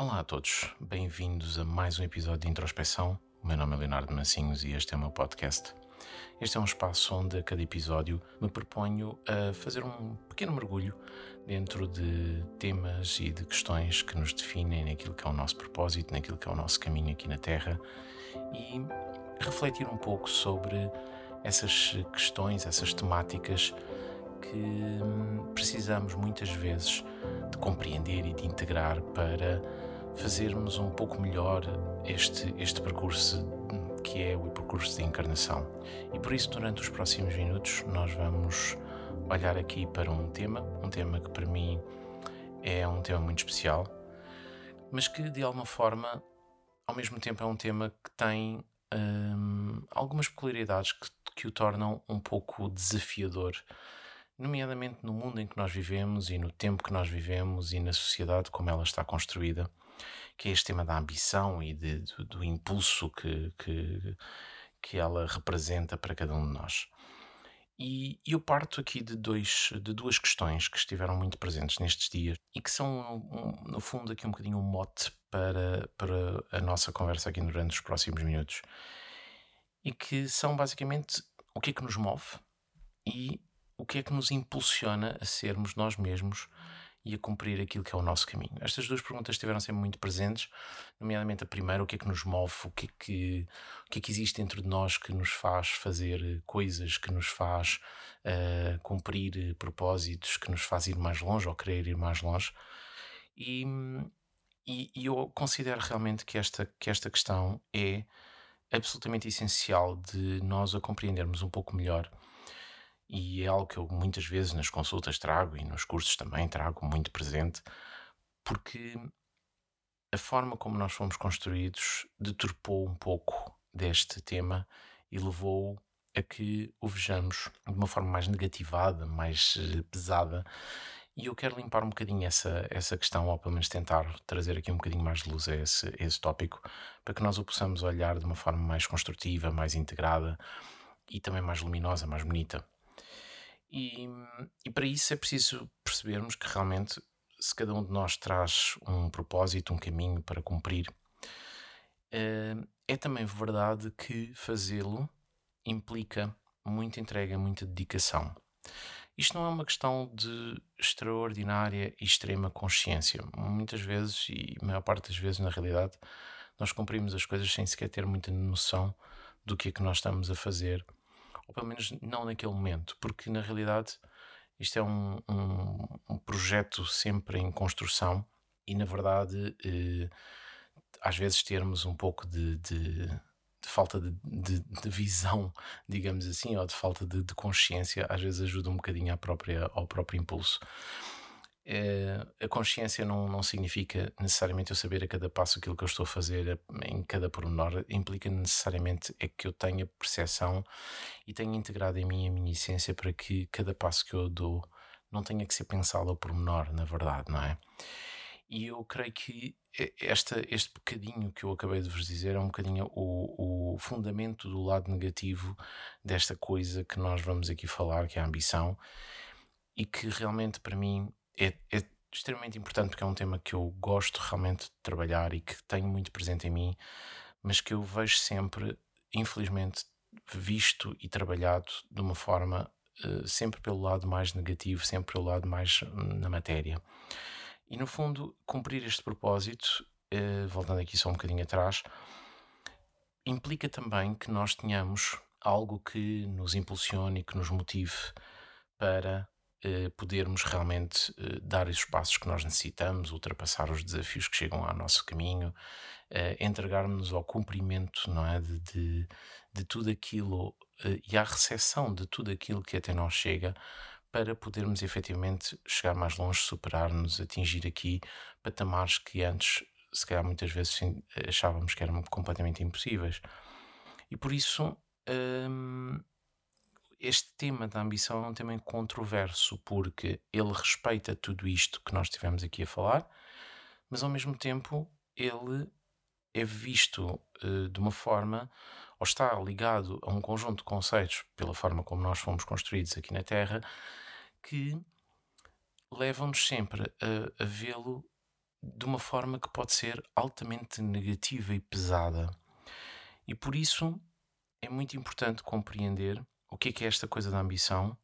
Olá a todos, bem-vindos a mais um episódio de introspeção. O meu nome é Leonardo Massinhos e este é o meu podcast. Este é um espaço onde a cada episódio me proponho a fazer um pequeno mergulho dentro de temas e de questões que nos definem naquilo que é o nosso propósito, naquilo que é o nosso caminho aqui na Terra e refletir um pouco sobre essas questões, essas temáticas que hum, precisamos muitas vezes de compreender e de integrar para fazermos um pouco melhor este, este percurso que é o percurso de encarnação. E por isso, durante os próximos minutos, nós vamos olhar aqui para um tema, um tema que para mim é um tema muito especial, mas que de alguma forma, ao mesmo tempo, é um tema que tem hum, algumas peculiaridades que, que o tornam um pouco desafiador nomeadamente no mundo em que nós vivemos e no tempo que nós vivemos e na sociedade como ela está construída, que é este tema da ambição e de, do, do, impulso que, que, que ela representa para cada um de nós. E eu parto aqui de, dois, de duas questões que estiveram muito presentes nestes dias e que são, no fundo, aqui um bocadinho um mote para, para a nossa conversa aqui durante os próximos minutos. E que são basicamente o que é que nos move e o que é que nos impulsiona a sermos nós mesmos e a cumprir aquilo que é o nosso caminho? Estas duas perguntas estiveram sempre muito presentes, nomeadamente a primeira, o que é que nos move, o que é que, o que, é que existe dentro de nós que nos faz fazer coisas, que nos faz uh, cumprir propósitos, que nos faz ir mais longe ou querer ir mais longe. E, e, e eu considero realmente que esta, que esta questão é absolutamente essencial de nós a compreendermos um pouco melhor e é algo que eu muitas vezes nas consultas trago e nos cursos também trago muito presente, porque a forma como nós fomos construídos deturpou um pouco deste tema e levou a que o vejamos de uma forma mais negativada, mais eh, pesada. E eu quero limpar um bocadinho essa, essa questão, ou pelo menos tentar trazer aqui um bocadinho mais de luz a esse, a esse tópico, para que nós o possamos olhar de uma forma mais construtiva, mais integrada e também mais luminosa, mais bonita. E, e para isso é preciso percebermos que realmente, se cada um de nós traz um propósito, um caminho para cumprir, eh, é também verdade que fazê-lo implica muita entrega, muita dedicação. Isto não é uma questão de extraordinária e extrema consciência. Muitas vezes, e a maior parte das vezes na realidade, nós cumprimos as coisas sem sequer ter muita noção do que é que nós estamos a fazer ou pelo menos não naquele momento, porque na realidade isto é um, um, um projeto sempre em construção e na verdade eh, às vezes termos um pouco de, de, de falta de, de, visão, digamos assim, ou de falta de, consciência, às vezes ajuda um bocadinho à própria, ao próprio impulso. É, a consciência não, não significa necessariamente eu saber a cada passo aquilo que eu estou a fazer em cada pormenor, implica necessariamente é que eu tenha percepção e tenha integrado em mim a minha essência para que cada passo que eu dou não tenha que ser pensado ao pormenor, na verdade, não é? E eu creio que esta, este bocadinho que eu acabei de vos dizer é um bocadinho o, o fundamento do lado negativo desta coisa que nós vamos aqui falar, que é a ambição, e que realmente para mim é, é extremamente importante porque é um tema que eu gosto realmente de trabalhar e que tenho muito presente em mim, mas que eu vejo sempre, infelizmente, visto e trabalhado de uma forma uh, sempre pelo lado mais negativo, sempre pelo lado mais hum, na matéria. E no fundo, cumprir este propósito, uh, voltando aqui só um bocadinho atrás, implica também que nós tenhamos algo que nos impulsione e que nos motive para eh, podermos realmente eh, dar os passos que nós necessitamos, ultrapassar os desafios que chegam ao nosso caminho, eh, entregarmos ao cumprimento não é, de, de, de tudo aquilo e à recepção de tudo aquilo que até nós chega para podermos efetivamente chegar mais longe, superar-nos, atingir aqui patamares que antes, se calhar muitas vezes achávamos que eram completamente impossíveis. E por isso, hum, este tema da ambição é um tema controverso porque ele respeita tudo isto que nós tivemos aqui a falar, mas ao mesmo tempo ele é visto uh, de uma forma ou está ligado a um conjunto de conceitos pela forma como nós fomos construídos aqui na Terra que levam-nos sempre a, a vê-lo de uma forma que pode ser altamente negativa e pesada. E por isso é muito importante compreender o que é, que é esta coisa da ambição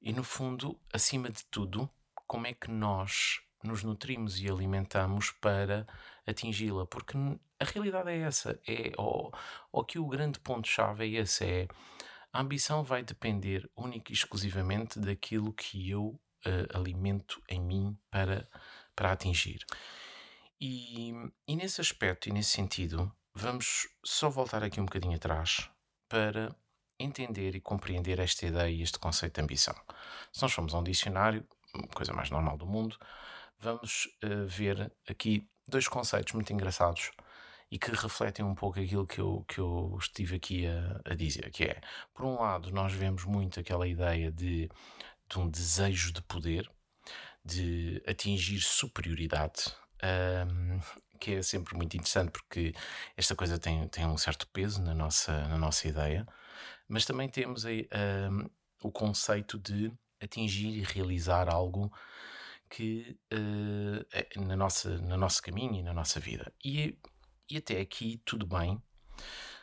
e, no fundo, acima de tudo, como é que nós nos nutrimos e alimentamos para atingi-la, porque a realidade é essa, é ou, ou que o grande ponto-chave é esse, é a ambição vai depender única e exclusivamente daquilo que eu uh, alimento em mim para, para atingir. E, e nesse aspecto e nesse sentido, vamos só voltar aqui um bocadinho atrás para entender e compreender esta ideia e este conceito de ambição. Se nós formos a um dicionário, coisa mais normal do mundo, vamos uh, ver aqui dois conceitos muito engraçados e que refletem um pouco aquilo que eu, que eu estive aqui a, a dizer, que é, por um lado, nós vemos muito aquela ideia de, de um desejo de poder, de atingir superioridade, um, que é sempre muito interessante porque esta coisa tem, tem um certo peso na nossa, na nossa ideia, mas também temos aí, um, o conceito de atingir e realizar algo que uh, na nossa, no nosso caminho e na nossa vida. E, e até aqui tudo bem,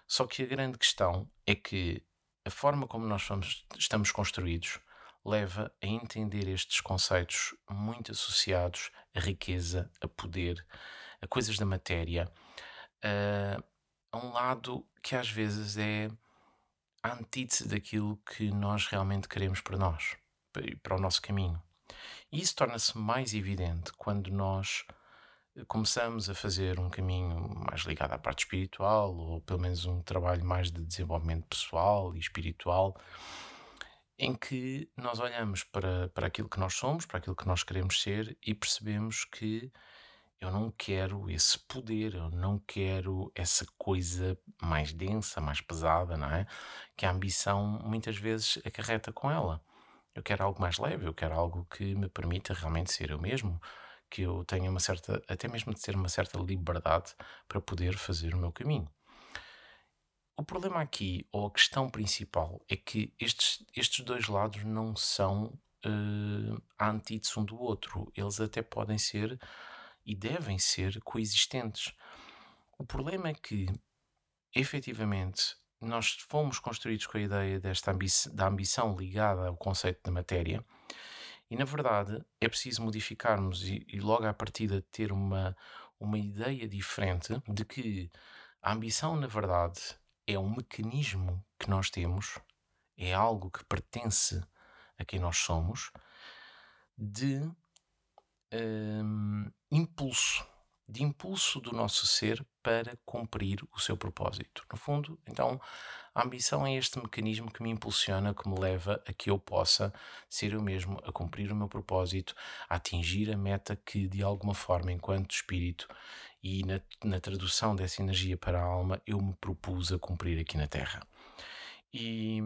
só que a grande questão é que a forma como nós vamos, estamos construídos leva a entender estes conceitos muito associados a riqueza, a poder, a coisas da matéria, a, a um lado que às vezes é a antítese daquilo que nós realmente queremos para nós, para o nosso caminho. E isso torna-se mais evidente quando nós eh, começamos a fazer um caminho mais ligado à parte espiritual, ou pelo menos um trabalho mais de desenvolvimento pessoal e espiritual, em que nós olhamos para, para aquilo que nós somos, para aquilo que nós queremos ser e percebemos que eu não quero esse poder, eu não quero essa coisa mais densa, mais pesada, não é? Que a ambição muitas vezes acarreta com ela. Eu quero algo mais leve, eu quero algo que me permita realmente ser eu mesmo, que eu tenha uma certa, até mesmo de ter uma certa liberdade para poder fazer o meu caminho. O problema aqui, ou a questão principal, é que estes, estes dois lados não são uh, a antítese um do outro. Eles até podem ser e devem ser coexistentes. O problema é que, efetivamente, nós fomos construídos com a ideia desta ambi da ambição ligada ao conceito da matéria, e na verdade é preciso modificarmos e, e logo à partida ter uma, uma ideia diferente de que a ambição, na verdade, é um mecanismo que nós temos, é algo que pertence a quem nós somos, de um, impulso de impulso do nosso ser para cumprir o seu propósito. No fundo, então, a ambição é este mecanismo que me impulsiona, que me leva a que eu possa ser eu mesmo, a cumprir o meu propósito, a atingir a meta que, de alguma forma, enquanto espírito e na, na tradução dessa energia para a alma, eu me propus a cumprir aqui na Terra. E,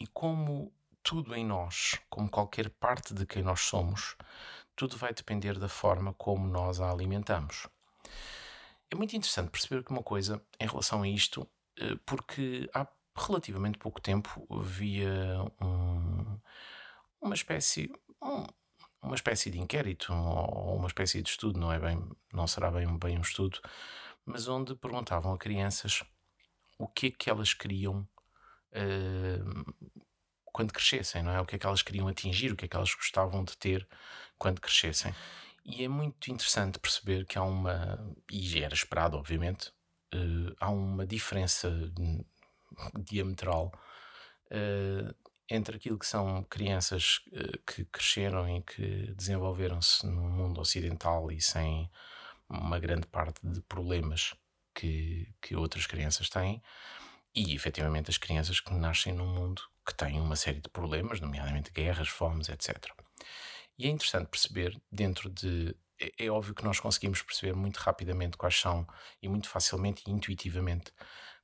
e como tudo em nós, como qualquer parte de quem nós somos, tudo vai depender da forma como nós a alimentamos. É muito interessante perceber que uma coisa em relação a isto, eh, porque há relativamente pouco tempo havia um, uma espécie um, uma espécie de inquérito ou uma espécie de estudo, não é bem, não será bem, bem um estudo, mas onde perguntavam a crianças o que é que elas queriam uh, quando crescessem, não é? O que é que elas queriam atingir, o que é que elas gostavam de ter quando crescessem. E é muito interessante perceber que há uma, e era esperado, obviamente, uh, há uma diferença diametral uh, entre aquilo que são crianças uh, que cresceram e que desenvolveram-se no mundo ocidental e sem uma grande parte de problemas que, que outras crianças têm, e efetivamente as crianças que nascem num mundo que têm uma série de problemas, nomeadamente guerras, fomes, etc. E é interessante perceber, dentro de. É, é óbvio que nós conseguimos perceber muito rapidamente quais são, e muito facilmente e intuitivamente,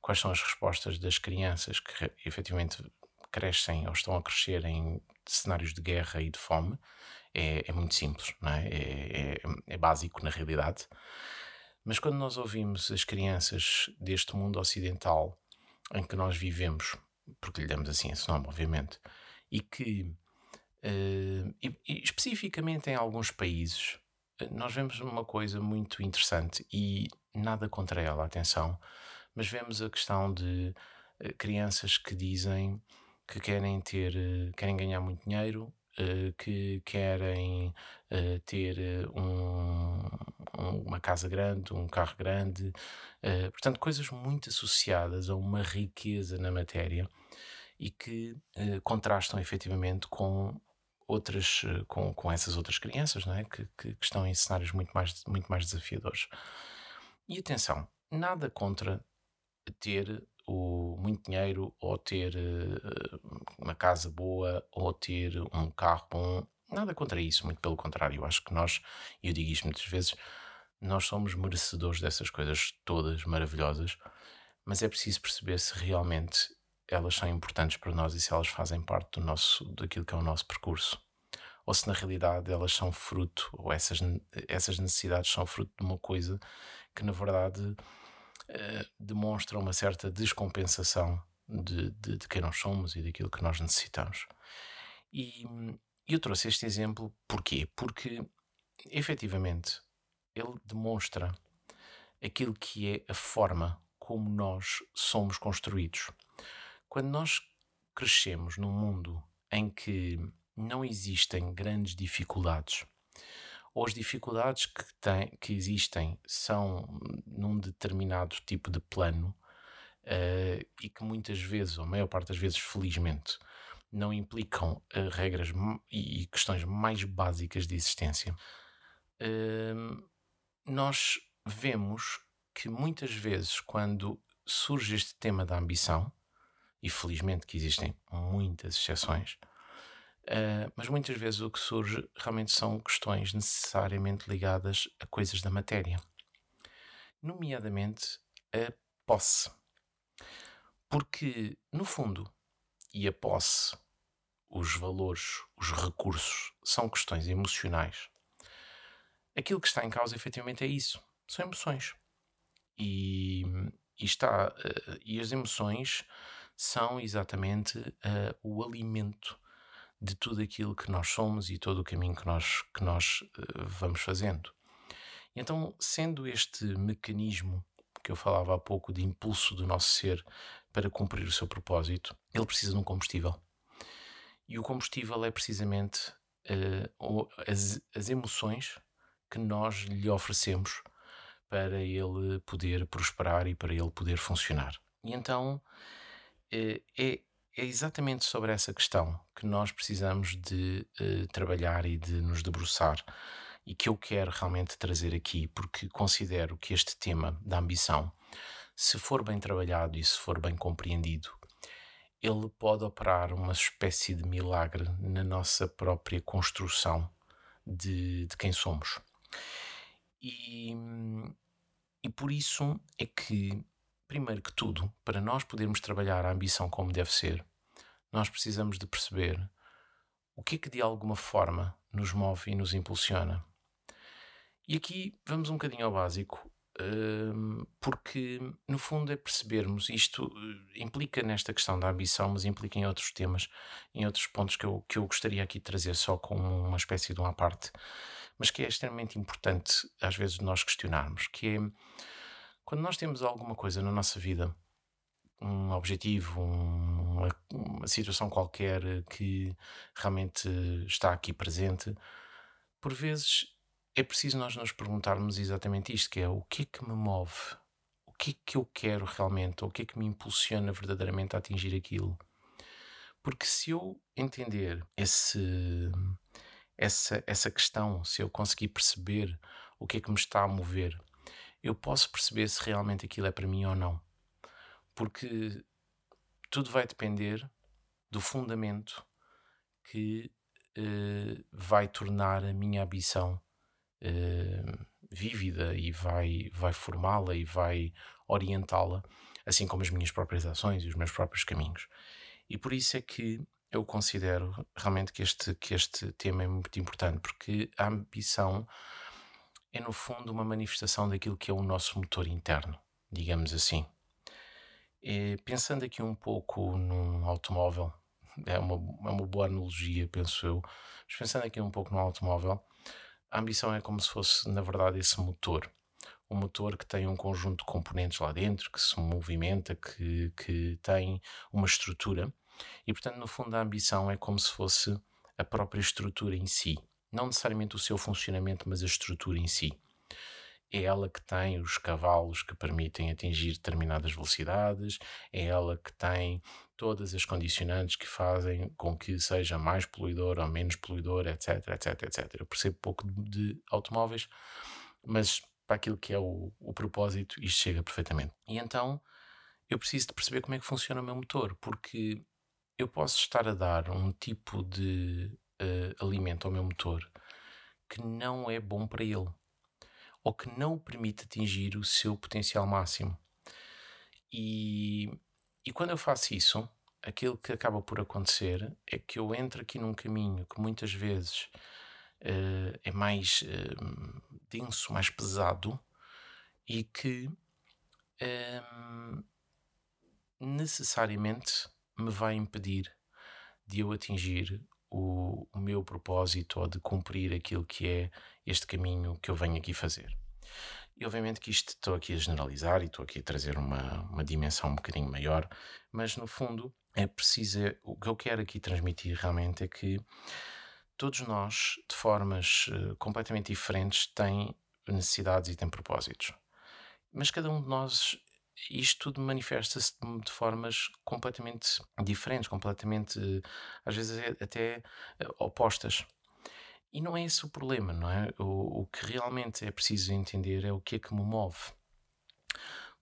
quais são as respostas das crianças que efetivamente crescem ou estão a crescer em cenários de guerra e de fome. É, é muito simples, não é? É, é? é básico na realidade. Mas quando nós ouvimos as crianças deste mundo ocidental em que nós vivemos porque lhe damos assim esse nome, obviamente, e que, uh, e, e especificamente em alguns países, nós vemos uma coisa muito interessante e nada contra ela, atenção, mas vemos a questão de uh, crianças que dizem que querem ter, uh, querem ganhar muito dinheiro, que querem ter um, um, uma casa grande, um carro grande, portanto, coisas muito associadas a uma riqueza na matéria e que contrastam efetivamente com outras, eh, com, com essas outras crianças, não é? Que, que, que, estão em cenários muito mais, muito mais desafiadores. E atenção, nada contra ter o, muito dinheiro ou ter uh, uma casa boa ou ter um carro bom. Nada contra isso, muito pelo contrário. Eu acho que nós, e eu digo isto muitas vezes, nós somos merecedores dessas coisas todas maravilhosas, mas é preciso perceber se realmente elas são importantes para nós e se elas fazem parte do nosso, daquilo que é o nosso percurso. Ou se na realidade elas são fruto, ou essas, essas necessidades são fruto de uma coisa que na verdade eh, demonstra uma certa descompensação de, de, de, quem nós somos e daquilo que nós necessitamos. E eu trouxe este exemplo porquê? Porque efetivamente ele demonstra aquilo que é a forma como nós somos construídos. Quando nós crescemos num mundo em que não existem grandes dificuldades, ou as dificuldades que, tem, que existem são num determinado tipo de plano uh, e que muitas vezes, ou a maior parte das vezes, felizmente, não implicam uh, regras e questões mais básicas de existência, uh, nós vemos que muitas vezes, quando surge este tema da ambição, e felizmente que existem muitas exceções, uh, mas muitas vezes o que surge realmente são questões necessariamente ligadas a coisas da matéria, nomeadamente a posse. Porque, no fundo, e a posse, os valores, os recursos, são questões emocionais. Aquilo que está em causa efetivamente é isso: são emoções. E, e está, uh, e as emoções são exatamente uh, o alimento de tudo aquilo que nós somos e todo o caminho que nós, que nós uh, vamos fazendo. Então, sendo este mecanismo que eu falava há pouco de impulso do nosso ser para cumprir o seu propósito, ele precisa de um combustível. E o combustível é precisamente uh, as, as emoções que nós lhe oferecemos para ele poder prosperar e para ele poder funcionar. E então é, é, é exatamente sobre essa questão que nós precisamos de uh, trabalhar e de nos debruçar e que eu quero realmente trazer aqui, porque considero que este tema da ambição, se for bem trabalhado e se for bem compreendido, ele pode operar uma espécie de milagre na nossa própria construção de, de quem somos. E, e por isso é que primeiro que tudo, para nós podermos trabalhar a ambição como deve ser, nós precisamos de perceber o que é que de alguma forma nos move e nos impulsiona. E aqui vamos um bocadinho ao básico, hum, porque no fundo é percebermos isto eh, implica nesta questão da ambição, mas implica em outros temas, em outros pontos que eu, que eu gostaria aqui de trazer só com uma espécie de uma parte, mas que é extremamente importante às vezes nós questionarmos, que é quando nós temos alguma coisa na nossa vida, um objetivo, uma, uma situação qualquer que realmente está aqui presente, por vezes é preciso nós nos perguntarmos exatamente isto, que é o que é que me move? O que é que eu quero realmente? O que é que me impulsiona verdadeiramente a atingir aquilo? Porque se eu entender esse, essa, essa questão, se eu conseguir perceber o que é que me está a mover, eu posso perceber se realmente aquilo é para mim ou não. Porque tudo vai depender do fundamento que uh, vai tornar a minha ambição uh, vívida e vai, vai formá-la e vai orientá-la, assim como as minhas próprias ações e os meus próprios caminhos. E por isso é que eu considero realmente que este, que este tema é muito importante, porque a ambição é no fundo uma manifestação daquilo que é o nosso motor interno, digamos assim. E, pensando aqui um pouco num automóvel, é uma, é uma boa analogia, penso eu, mas pensando aqui um pouco no automóvel, a ambição é como se fosse, na verdade, esse motor. Um motor que tem um conjunto de componentes lá dentro, que se movimenta, que, que tem uma estrutura. E, portanto, no fundo, a ambição é como se fosse a própria estrutura em si. Não necessariamente o seu funcionamento, mas a estrutura em si. É ela que tem os cavalos que permitem atingir determinadas velocidades, é ela que tem todas as condicionantes que fazem com que seja mais poluidor ou menos poluidor, etc, etc, etc. Eu percebo pouco de, automóveis, mas para aquilo que é o, o propósito, isto chega perfeitamente. E então eu preciso de perceber como é que funciona o meu motor, porque eu posso estar a dar um tipo de uh, alimento ao meu motor que não é bom para ele ou que não o permite atingir o seu potencial máximo. E, e quando eu faço isso, aquilo que acaba por acontecer é que eu entro aqui num caminho que muitas vezes uh, é mais uh, denso, mais pesado e que uh, necessariamente me vai impedir de eu atingir o, o, meu propósito ou de cumprir aquilo que é este caminho que eu venho aqui fazer. E obviamente que isto estou aqui a generalizar e estou aqui a trazer uma, uma dimensão um bocadinho maior, mas no fundo é preciso. O que eu quero aqui transmitir realmente é que todos nós, de formas uh, completamente diferentes, têm necessidades e têm propósitos. Mas cada um de nós isto tudo manifesta-se de formas completamente diferentes, completamente, às vezes até eh, opostas. E não é esse o problema, não é? O, o que realmente é preciso entender é o que é que me move.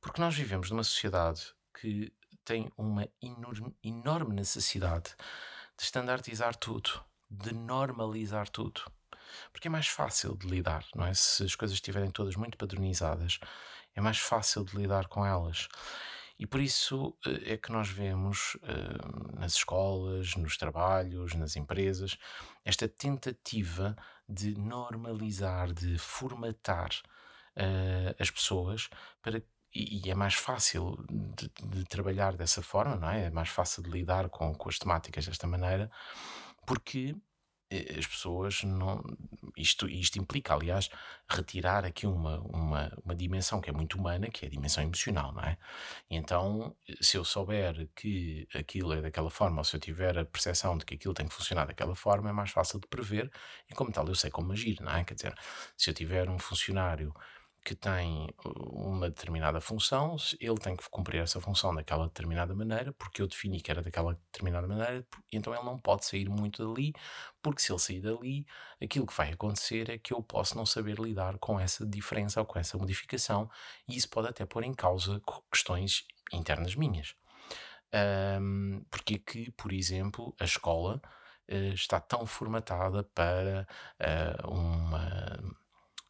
Porque nós vivemos numa sociedade que tem uma enorme, enorme necessidade de standardizar tudo, de normalizar tudo. Porque é mais fácil de lidar, não é? Se as coisas estiverem todas muito padronizadas, é mais fácil de lidar com elas. E por isso eh, é que nós vemos uh, nas escolas, nos trabalhos, nas empresas, esta tentativa de normalizar, de formatar uh, as pessoas para e, é mais fácil de, de, trabalhar dessa forma, não é? É mais fácil de lidar com, com as temáticas desta maneira, porque eh, as pessoas não. Isto, isto implica, aliás, retirar aqui uma, uma, uma dimensão que é muito humana, que é a dimensão emocional, não é? Então, se eu souber que aquilo é daquela forma, ou se eu tiver a percepção de que aquilo tem que funcionar daquela forma, é mais fácil de prever e, como tal, eu sei como agir, não é? Quer dizer, se eu tiver um funcionário que tem uma determinada função, ele tem que cumprir essa função daquela determinada maneira, porque eu defini que era daquela determinada maneira, então ele não pode sair muito dali, porque se ele sair dali, aquilo que vai acontecer é que eu posso não saber lidar com essa diferença ou com essa modificação, e isso pode até pôr em causa questões internas minhas. Um, porque é que, por exemplo, a escola uh, está tão formatada para uh, uma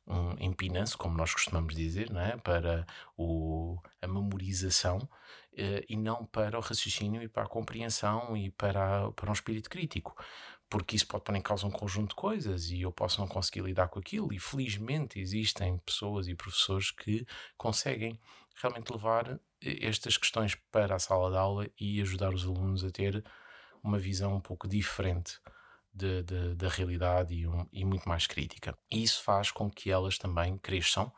um empinanço, como nós costumamos dizer, não é? para o, a memorização eh, e não para o raciocínio e para a compreensão e para, para um espírito crítico. Porque isso pode pôr em causa um conjunto de coisas e eu posso não conseguir lidar com aquilo. E felizmente existem pessoas e professores que conseguem realmente levar eh, estas questões para a sala de aula e ajudar os alunos a ter uma visão um pouco diferente de, de, da realidade e, um, e muito mais crítica. E isso faz com que elas também cresçam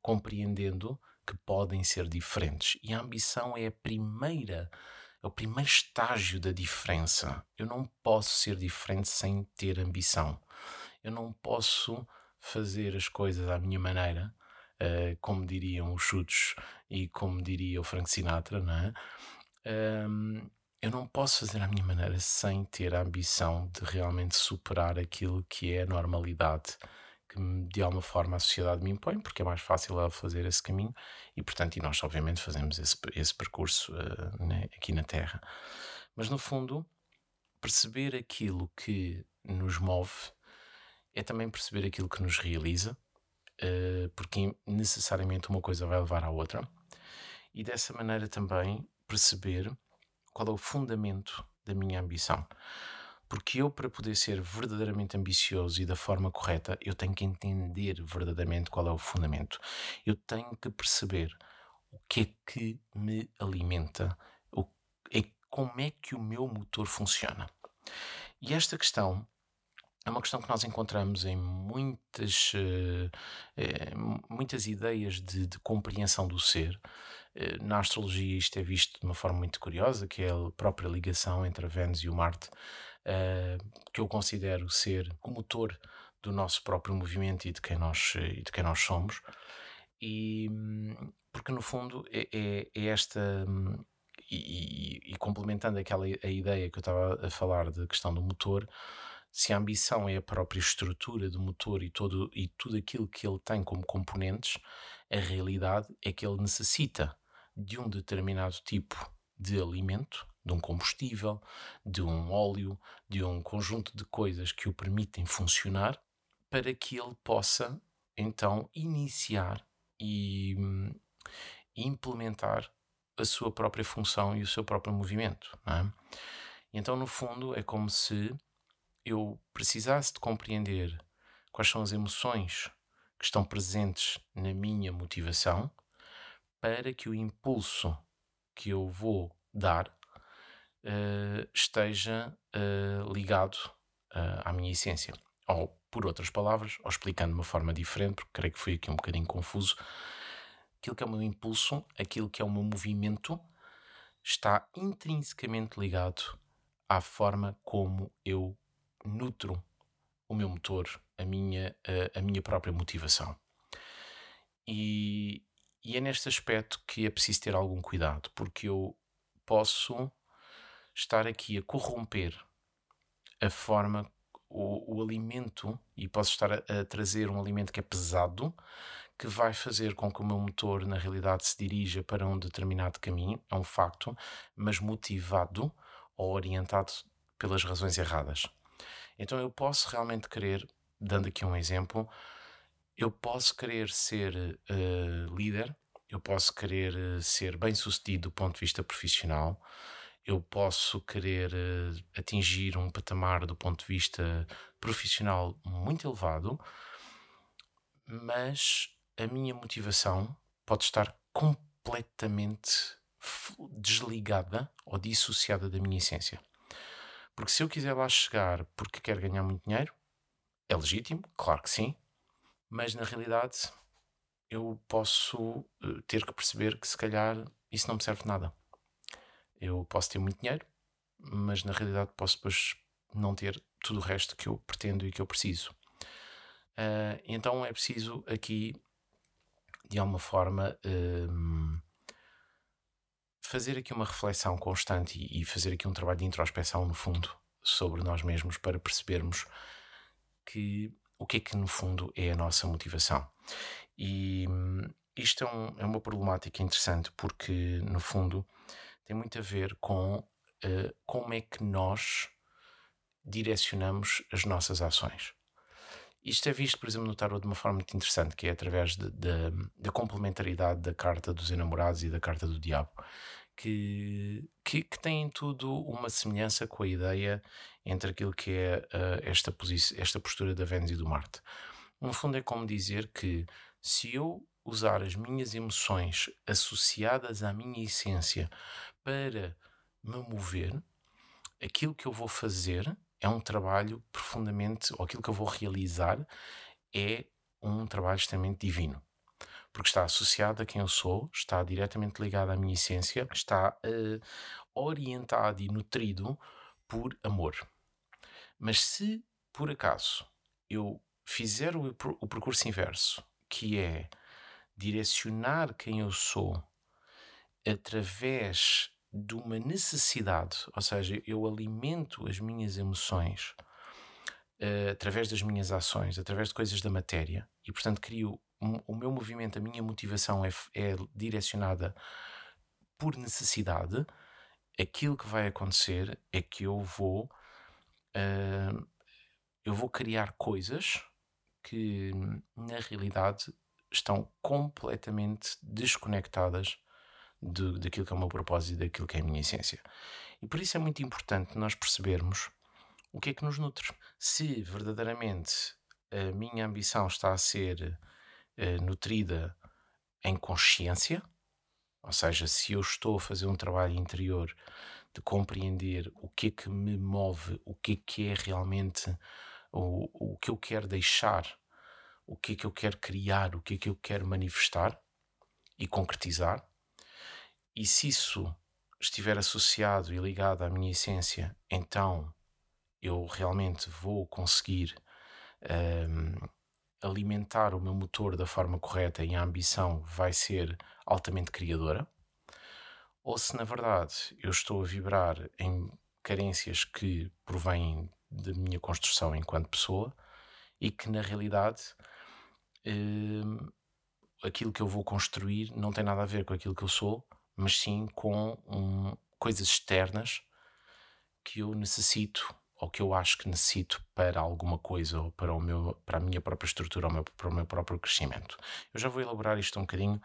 compreendendo que podem ser diferentes. E a ambição é a primeira, é o primeiro estágio da diferença. Eu não posso ser diferente sem ter ambição. Eu não posso fazer as coisas à minha maneira, uh, como diriam os chutes e como diria o Frank Sinatra, não é? Um, eu não posso fazer à minha maneira sem ter a ambição de realmente superar aquilo que é a normalidade que de alguma forma a sociedade me impõe, porque é mais fácil ela fazer esse caminho e, portanto, e nós obviamente fazemos esse, esse percurso uh, né, aqui na Terra. Mas no fundo, perceber aquilo que nos move é também perceber aquilo que nos realiza, uh, porque necessariamente uma coisa vai levar à outra, e dessa maneira também perceber qual é o fundamento da minha ambição. Porque eu, para poder ser verdadeiramente ambicioso e da forma correta, eu tenho que entender verdadeiramente qual é o fundamento. Eu tenho que perceber o que é que me alimenta, o, é, como é que o meu motor funciona. E esta questão é uma questão que nós encontramos em muitas, uh, muitas ideias de, de, compreensão do ser. Uh, na astrologia, isto é visto de uma forma muito curiosa, que é a própria ligação entre a Vênus e o Marte, que eu considero ser o motor do nosso próprio movimento e de quem nós, e de quem nós somos. E porque no fundo é, é, é esta. E, e, e, complementando aquela a ideia que eu estava a falar da questão do motor, se a ambição é a própria estrutura do motor e, todo, e tudo aquilo que ele tem como componentes, a realidade é que ele necessita de um determinado tipo de alimento, de um combustível, de um óleo, de um conjunto de coisas que o permitem funcionar para que ele possa então iniciar e, e implementar a sua própria função e o seu próprio movimento. É? Então, no fundo, é como se eu precisasse de compreender quais são as emoções que estão presentes na minha motivação para que o impulso que eu vou dar uh, esteja uh, ligado uh, à minha essência. Ou, por outras palavras, ou explicando de uma forma diferente, porque creio que foi aqui um bocadinho confuso, aquilo que é o meu impulso, aquilo que é o meu movimento, está intrinsecamente ligado à forma como eu nutro o meu motor, a minha, a, a minha própria motivação. E, e é neste aspecto que é preciso ter algum cuidado, porque eu posso estar aqui a corromper a forma, o, o alimento, e posso estar a, a, trazer um alimento que é pesado, que vai fazer com que o meu motor, na realidade, se dirija para um determinado caminho, é um facto, mas motivado ou orientado pelas razões erradas. Então eu posso realmente querer, dando aqui um exemplo, eu posso querer ser uh, líder, eu posso querer uh, ser bem sucedido do ponto de vista profissional, eu posso querer uh, atingir um patamar do ponto de vista profissional muito elevado, mas a minha motivação pode estar completamente desligada ou dissociada da minha essência. Porque se eu quiser lá chegar porque quero ganhar muito dinheiro, é legítimo, claro que sim, mas na realidade eu posso eh, ter que perceber que se calhar isso não me serve nada. Eu posso ter muito dinheiro, mas na realidade posso depois não ter tudo o resto que eu pretendo e que eu preciso. Uh, então é preciso aqui, de alguma forma, uh, fazer aqui uma reflexão constante e, e fazer aqui um trabalho de introspeção, no fundo, sobre nós mesmos para percebermos que o que é que, no fundo, é a nossa motivação. E hum, isto é, um, é uma problemática interessante porque, no fundo, tem muito a ver com uh, como é que nós direcionamos as nossas ações. Isto é visto, por exemplo, no tarot de uma forma muito interessante, que é através da complementaridade da carta dos enamorados e da carta do diabo, que, que, que têm tudo uma semelhança com a ideia entre aquilo que é uh, esta, esta postura da Vênus e do Marte. No fundo, é como dizer que se eu usar as minhas emoções associadas à minha essência para me mover, aquilo que eu vou fazer é um trabalho profundamente, ou aquilo que eu vou realizar é um trabalho extremamente divino porque está associado a quem eu sou, está diretamente ligado à minha essência, está uh, orientado e nutrido por amor. Mas se por acaso eu fizer o, o percurso inverso, que é direcionar quem eu sou através de uma necessidade, ou seja, eu alimento as minhas emoções uh, através das minhas ações, através de coisas da matéria, e portanto crio o meu movimento, a minha motivação é, é direcionada por necessidade, aquilo que vai acontecer é que eu vou uh, eu vou criar coisas que na realidade estão completamente desconectadas de, daquilo que é o meu propósito e daquilo que é a minha essência. E por isso é muito importante nós percebermos o que é que nos nutre. Se verdadeiramente a minha ambição está a ser eh, nutrida em consciência, ou seja, se eu estou a fazer um trabalho interior de compreender o que é que me move, o que é que é realmente o, o que eu quero deixar, o que é que eu quero criar, o que é que eu quero manifestar e concretizar. E se isso estiver associado e ligado à minha essência, então eu realmente vou conseguir um, alimentar o meu motor da forma correta e a ambição vai ser altamente criadora. Ou se na verdade eu estou a vibrar em carências que provêm da minha construção enquanto pessoa e que na realidade um, aquilo que eu vou construir não tem nada a ver com aquilo que eu sou, mas sim com um, coisas externas que eu necessito ou que eu acho que necessito para alguma coisa ou para, o meu, para a minha própria estrutura ou para o meu próprio crescimento. Eu já vou elaborar isto um bocadinho,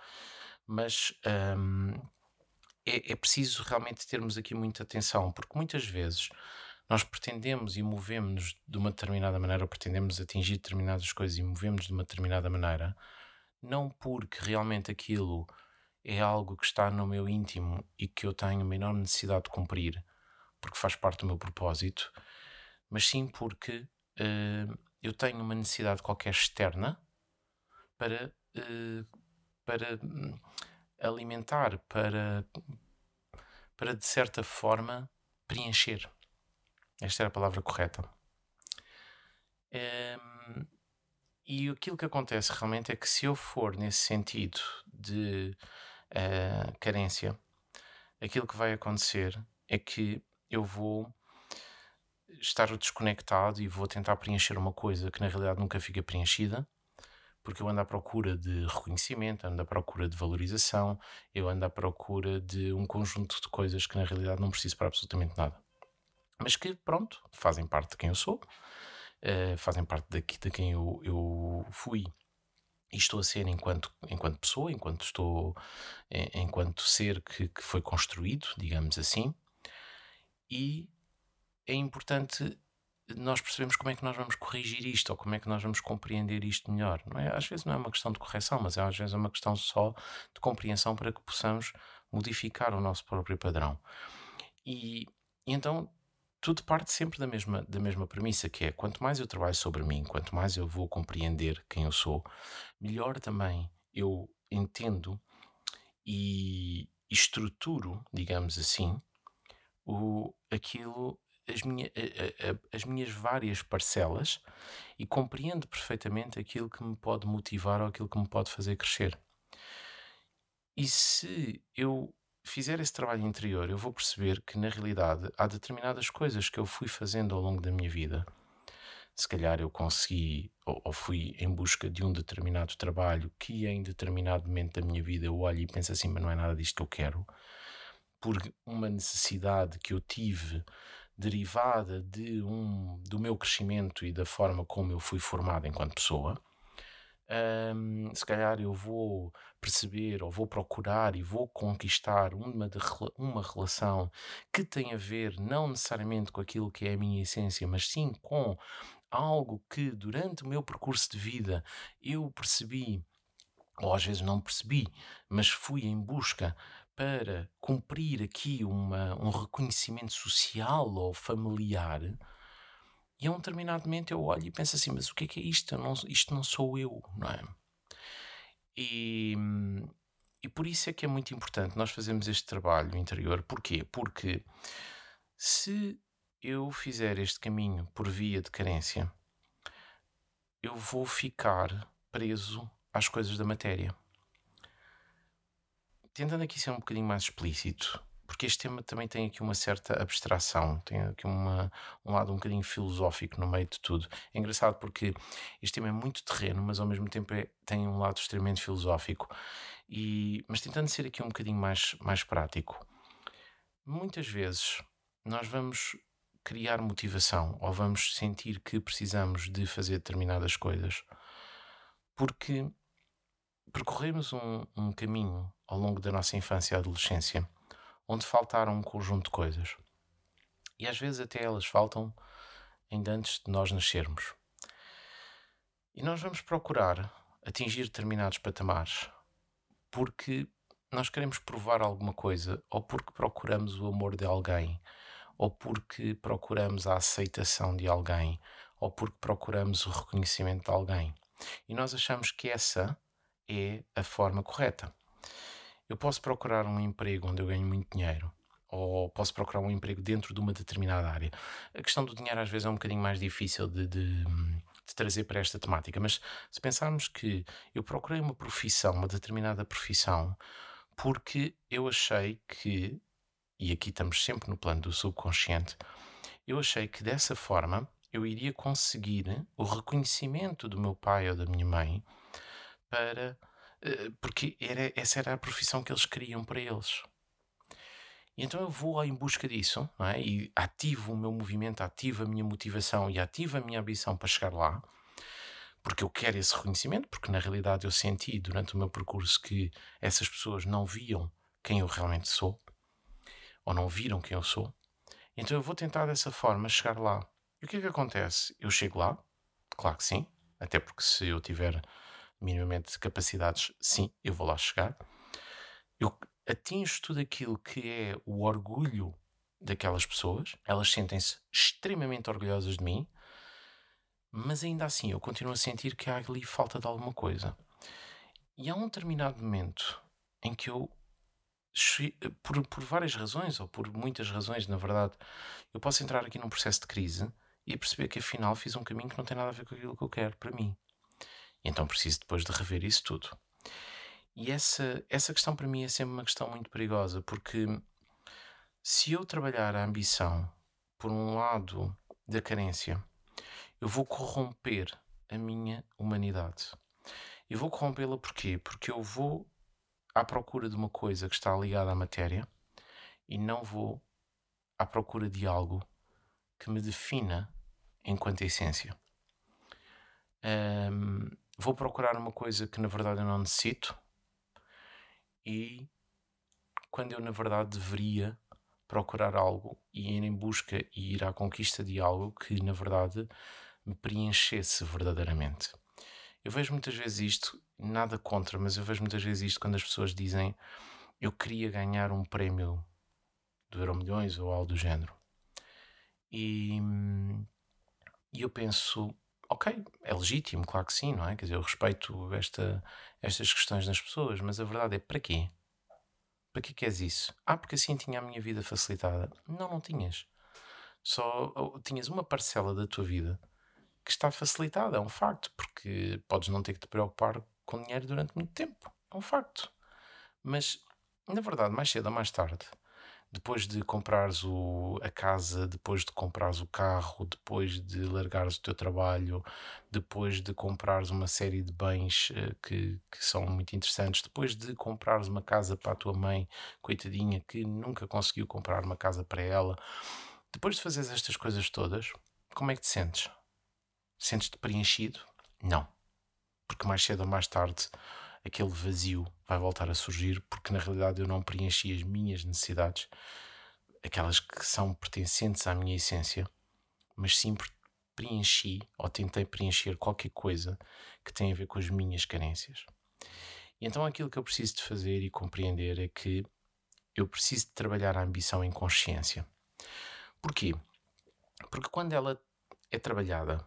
mas um, é, é preciso realmente termos aqui muita atenção, porque muitas vezes nós pretendemos e movemos-nos de uma determinada maneira, ou pretendemos atingir determinadas coisas e movemos de uma determinada maneira, não porque realmente aquilo é algo que está no meu íntimo e que eu tenho uma enorme necessidade de cumprir, porque faz parte do meu propósito, mas sim porque uh, eu tenho uma necessidade qualquer externa para, uh, para hum, alimentar, para, para de certa forma preencher. Esta era a palavra correta. Um, e aquilo que acontece realmente é que se eu for nesse sentido de uh, carência, aquilo que vai acontecer é que eu vou estar desconectado e vou tentar preencher uma coisa que na realidade nunca fica preenchida, porque eu ando à procura de reconhecimento, ando à procura de valorização, eu ando à procura de um conjunto de coisas que na realidade não preciso para absolutamente nada. Mas que, pronto, fazem parte de quem eu sou, uh, fazem parte daqui, de quem eu, eu fui e estou a ser enquanto, enquanto pessoa, enquanto estou, enquanto ser que, que foi construído, digamos assim, e é importante nós percebemos como é que nós vamos corrigir isto ou como é que nós vamos compreender isto melhor. Não é? Às vezes não é uma questão de correção, mas é, às vezes é uma questão só de compreensão para que possamos modificar o nosso próprio padrão. E, e então tudo parte sempre da mesma, da mesma premissa, que é quanto mais eu trabalho sobre mim, quanto mais eu vou compreender quem eu sou, melhor também eu entendo e estruturo, digamos assim, o, aquilo as, minha, a, a, as minhas várias parcelas e compreendo perfeitamente aquilo que me pode motivar ou aquilo que me pode fazer crescer. E se eu fizer esse trabalho interior, eu vou perceber que na realidade há determinadas coisas que eu fui fazendo ao longo da minha vida. Se calhar eu consegui ou, ou fui em busca de um determinado trabalho que em determinado momento da minha vida eu olho e penso assim, mas não é nada disto que eu quero, por uma necessidade que eu tive derivada de um, do meu crescimento e da forma como eu fui formado enquanto pessoa, um, se calhar eu vou perceber ou vou procurar e vou conquistar uma, de, uma relação que tem a ver não necessariamente com aquilo que é a minha essência, mas sim com algo que durante o meu percurso de vida eu percebi, ou às vezes não percebi, mas fui em busca para cumprir aqui uma, um reconhecimento social ou familiar, e a um determinado momento eu olho e penso assim: mas o que é que é isto? Não, isto não sou eu, não é? E, e por isso é que é muito importante nós fazermos este trabalho interior. Porquê? Porque se eu fizer este caminho por via de carência, eu vou ficar preso às coisas da matéria tentando aqui ser um bocadinho mais explícito, porque este tema também tem aqui uma certa abstração, tem aqui uma, um lado um bocadinho filosófico no meio de tudo. É engraçado porque este tema é muito terreno, mas ao mesmo tempo é, tem um lado extremamente filosófico. E, mas tentando ser aqui um bocadinho mais, mais prático, muitas vezes nós vamos criar motivação ou vamos sentir que precisamos de fazer determinadas coisas porque percorremos um, um caminho ao longo da nossa infância e adolescência onde faltaram um conjunto de coisas. E às vezes até elas faltam ainda antes de nós nascermos. E nós vamos procurar atingir determinados patamares porque nós queremos provar alguma coisa, ou porque procuramos o amor de alguém, ou porque procuramos a aceitação de alguém, ou porque procuramos o reconhecimento de alguém. E nós achamos que essa é a forma correta. Eu posso procurar um emprego onde eu ganho muito dinheiro, ou posso procurar um emprego dentro de uma determinada área. A questão do dinheiro às vezes é um bocadinho mais difícil de, de, de trazer para esta temática, mas se pensarmos que eu procurei uma profissão, uma determinada profissão, porque eu achei que, e aqui estamos sempre no plano do subconsciente, eu achei que dessa forma eu iria conseguir o reconhecimento do meu pai ou da minha mãe para. Eh, porque era, essa era a profissão que eles queriam para eles. E então eu vou em busca disso é? e ativo o meu movimento, ativo a minha motivação e ativo a minha ambição para chegar lá, porque eu quero esse reconhecimento, porque na realidade eu senti durante o meu percurso que essas pessoas não viam quem eu realmente sou, ou não viram quem eu sou. Então eu vou tentar dessa forma chegar lá. E o que é que acontece? Eu chego lá, claro que sim, até porque se eu tiver minimamente capacidades, sim, eu vou lá chegar. Eu atinjo tudo aquilo que é o orgulho daquelas pessoas, elas sentem-se extremamente orgulhosas de mim, mas ainda assim eu continuo a sentir que há ali falta de alguma coisa. E há um determinado momento em que eu, por, por várias razões, ou por muitas razões, na verdade, eu posso entrar aqui num processo de crise e perceber que afinal fiz um caminho que não tem nada a ver com aquilo que eu quero para mim. Então preciso depois de rever isso tudo. E essa, essa questão para mim é sempre uma questão muito perigosa, porque se eu trabalhar a ambição por um lado da carência, eu vou corromper a minha humanidade. Eu vou corrompê-la porquê? Porque eu vou à procura de uma coisa que está ligada à matéria e não vou à procura de algo que me defina enquanto essência. Um, vou procurar uma coisa que na verdade eu não necessito e quando eu na verdade deveria procurar algo e ir em busca e ir à conquista de algo que na verdade me preenchesse verdadeiramente. Eu vejo muitas vezes isto, nada contra, mas eu vejo muitas vezes isto quando as pessoas dizem eu queria ganhar um prémio do Euro Milhões ou algo do género. E, e eu penso, ok, é legítimo, claro que sim, não é? Quer dizer, eu respeito esta, estas questões nas pessoas, mas a verdade é para quê? Para que queres isso? Ah, porque assim tinha a minha vida facilitada. Não, não tinhas. Só tinhas uma parcela da tua vida que está facilitada, é um facto, porque podes não ter que te preocupar com dinheiro durante muito tempo, é um facto. Mas, na verdade, mais cedo ou mais tarde, depois de comprares o, a casa, depois de comprares o carro, depois de largares o teu trabalho, depois de comprares uma série de bens uh, que, que são muito interessantes, depois de comprares uma casa para a tua mãe, coitadinha, que nunca conseguiu comprar uma casa para ela, depois de fazeres estas coisas todas, como é que te sentes? Sentes-te preenchido? Não. Porque mais cedo ou mais tarde aquele vazio vai voltar a surgir porque na realidade eu não preenchi as minhas necessidades, aquelas que são pertencentes à minha essência, mas sim preenchi ou tentei preencher qualquer coisa que tem a ver com as minhas carências. E então aquilo que eu preciso de fazer e compreender é que eu preciso de trabalhar a ambição em consciência. Porquê? Porque quando ela é trabalhada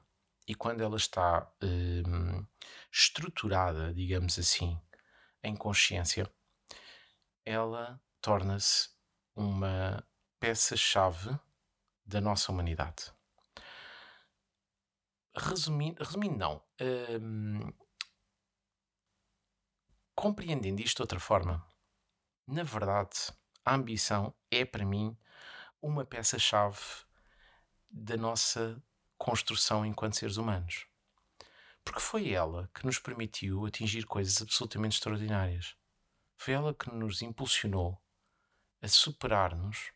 e quando ela está hum, estruturada, digamos assim, em consciência, ela torna-se uma peça-chave da nossa humanidade. Resumindo, resumindo não. Hum, compreendendo isto de outra forma, na verdade, a ambição é para mim uma peça-chave da nossa construção enquanto seres humanos. Porque foi ela que nos permitiu atingir coisas absolutamente extraordinárias. Foi ela que nos impulsionou a superar-nos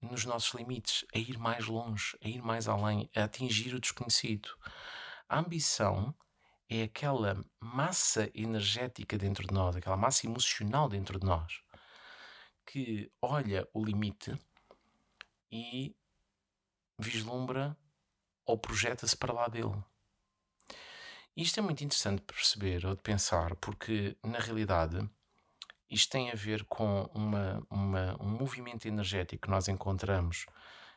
nos nossos limites, a ir mais longe, a ir mais além, a atingir o desconhecido. A ambição é aquela massa energética dentro de nós, aquela massa emocional dentro de nós, que olha o limite e vislumbra ou projeta-se para lá dele. Isto é muito interessante de perceber ou de pensar, porque na realidade isto tem a ver com uma, uma, um movimento energético que nós encontramos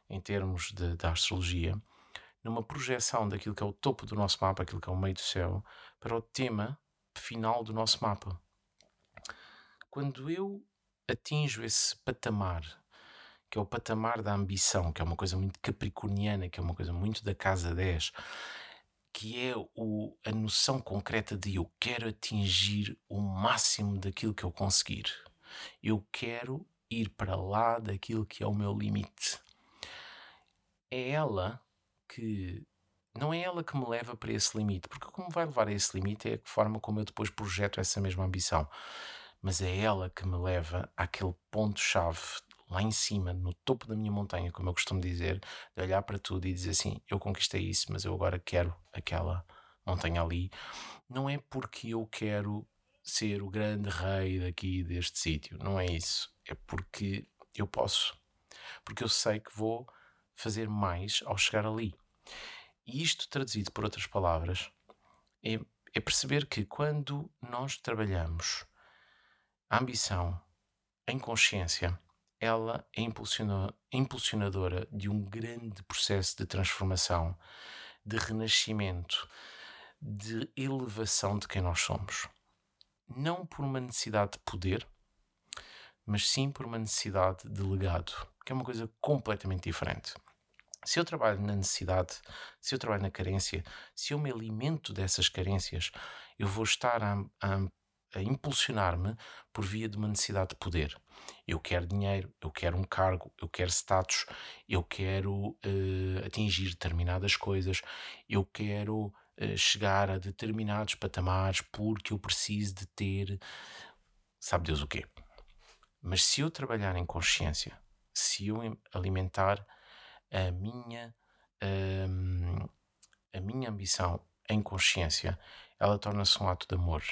em termos de, da astrologia numa projeção daquilo que é o topo do nosso mapa, aquilo que é o meio do céu, para o tema final do nosso mapa. Quando eu atinjo esse patamar, que é o patamar da ambição, que é uma coisa muito capricorniana, que é uma coisa muito da casa 10, que é o, a noção concreta de eu quero atingir o máximo daquilo que eu conseguir. Eu quero ir para lá daquilo que é o meu limite. É ela que. Não é ela que me leva para esse limite, porque como vai levar a esse limite é a forma como eu depois projeto essa mesma ambição. Mas é ela que me leva àquele ponto-chave lá em cima, no topo da minha montanha, como eu costumo dizer, de olhar para tudo e dizer assim: eu conquistei isso, mas eu agora quero aquela montanha ali. Não é porque eu quero ser o grande rei daqui deste sítio, não é isso. É porque eu posso. Porque eu sei que vou fazer mais ao chegar ali. E isto, traduzido por outras palavras, é, é perceber que quando nós trabalhamos a ambição em consciência, ela é impulsionadora de um grande processo de transformação, de renascimento, de elevação de quem nós somos. Não por uma necessidade de poder, mas sim por uma necessidade de legado, que é uma coisa completamente diferente. Se eu trabalho na necessidade, se eu trabalho na carência, se eu me alimento dessas carências, eu vou estar a, a a impulsionar-me por via de uma necessidade de poder. Eu quero dinheiro, eu quero um cargo, eu quero status, eu quero uh, atingir determinadas coisas, eu quero uh, chegar a determinados patamares porque eu preciso de ter, sabe Deus o quê. Mas se eu trabalhar em consciência, se eu alimentar a minha, um, a minha ambição em consciência, ela torna-se um ato de amor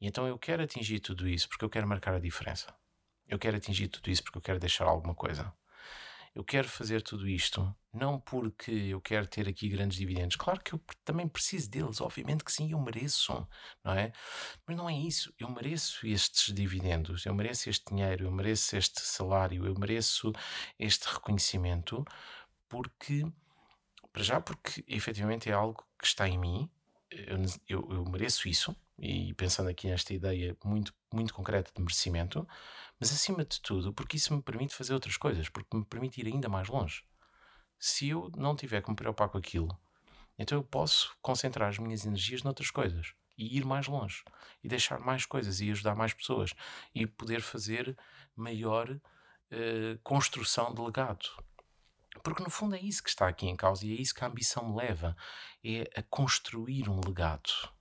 e então eu quero atingir tudo isso porque eu quero marcar a diferença. Eu quero atingir tudo isso porque eu quero deixar alguma coisa. Eu quero fazer tudo isto não porque eu quero ter aqui grandes dividendos. Claro que eu também preciso deles, obviamente que sim, eu mereço, não é? Mas não é isso. Eu mereço estes dividendos, eu mereço este dinheiro, eu mereço este salário, eu mereço este reconhecimento porque, para já, porque efetivamente é algo que está em mim, eu, eu, eu mereço isso, e pensando aqui nesta ideia muito, muito concreta de merecimento, mas acima de tudo, porque isso me permite fazer outras coisas, porque me permite ir ainda mais longe. Se eu não tiver que me preocupar com aquilo, então eu posso concentrar as minhas energias noutras coisas e ir mais longe e deixar mais coisas e ajudar mais pessoas e poder fazer maior uh, construção de legado. Porque no fundo é isso que está aqui em causa e é isso que a ambição me leva, é a construir um legado